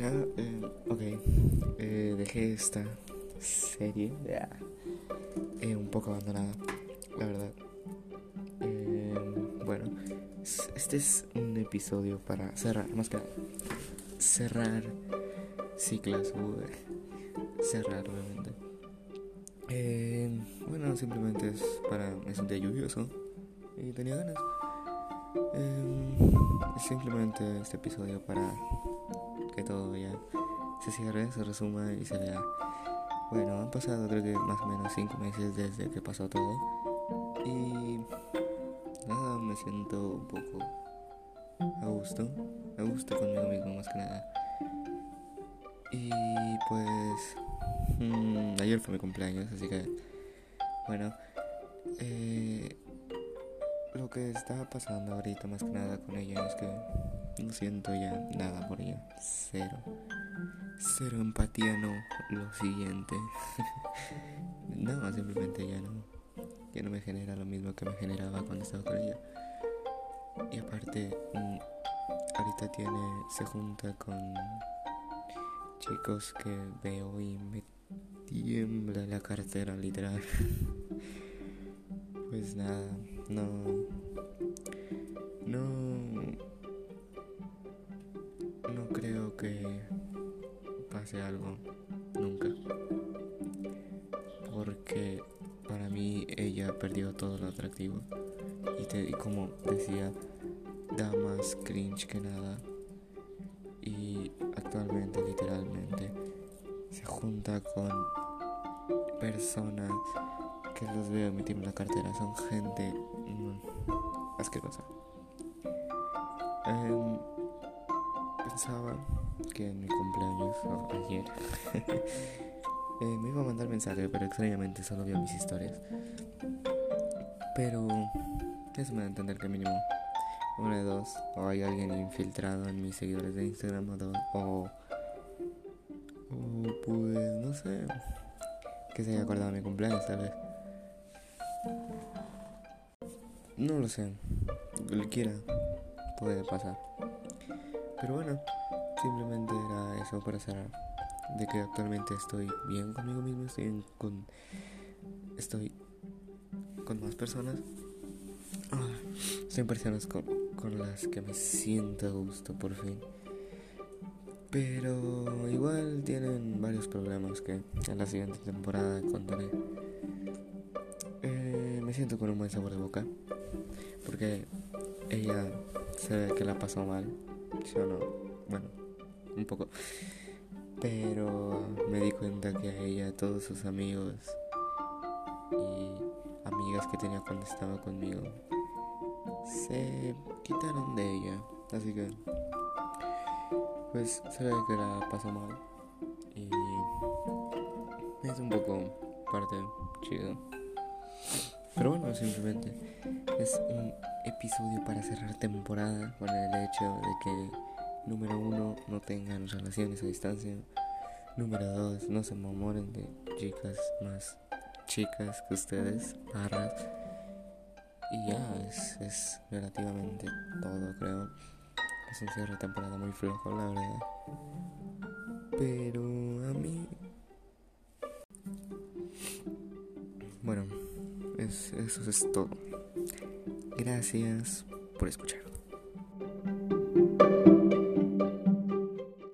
Hola, eh, ok, eh, dejé esta serie eh, un poco abandonada, la verdad. Eh, bueno, este es un episodio para cerrar, más que nada, cerrar ciclos, cerrar realmente. Eh, bueno, simplemente es para, es un día lluvioso y tenía ganas. Eh, simplemente este episodio para que todo ya se cierre, se resuma y se vea. Bueno, han pasado creo que más o menos 5 meses desde que pasó todo. Y nada, me siento un poco a gusto, a gusto conmigo mismo más que nada. Y pues mmm, ayer fue mi cumpleaños, así que bueno, eh, lo que está pasando ahorita más que nada con ella es que no siento ya nada por ella. Cero. Cero empatía, no. Lo siguiente. no, simplemente ya no. Ya no me genera lo mismo que me generaba cuando estaba con ella. Y aparte, mm, ahorita tiene. Se junta con chicos que veo y me tiembla la cartera, literal. pues nada, no. No que pase algo nunca. Porque para mí ella perdió todo lo atractivo. Y, como decía, da más cringe que nada. Y actualmente, literalmente, se junta con personas que los veo en la cartera. Son gente mm, asquerosa. Em, pensaba que en mi cumpleaños, ayer, eh, me iba a mandar mensaje, pero extrañamente solo vio mis historias. Pero eso me da a entender que mínimo una de dos, o hay alguien infiltrado en mis seguidores de Instagram, o, dos, o, o pues no sé, que se haya acordado de mi cumpleaños tal vez. No lo sé, cualquiera puede pasar. Pero bueno, eso para cerrar. De que actualmente estoy bien conmigo mismo, estoy con. Estoy con más personas. Ah, estoy personas con, con las que me siento a gusto por fin. Pero igual tienen varios problemas que en la siguiente temporada contaré. Eh, me siento con un buen sabor de boca. Porque ella se ve que la pasó mal yo no, bueno, un poco. Pero me di cuenta que a ella, todos sus amigos y amigas que tenía cuando estaba conmigo, se quitaron de ella. Así que, pues se ve que la pasó mal. Y es un poco parte chido. Pero bueno, simplemente es un episodio para cerrar temporada con el hecho de que, número uno, no tengan relaciones a distancia. Número dos, no se enamoren de chicas más chicas que ustedes, barras. Y ya, es, es relativamente todo, creo. Es un cierre de temporada muy flojo, la verdad. Pero a mí... Bueno, es, eso es todo. Gracias por escuchar.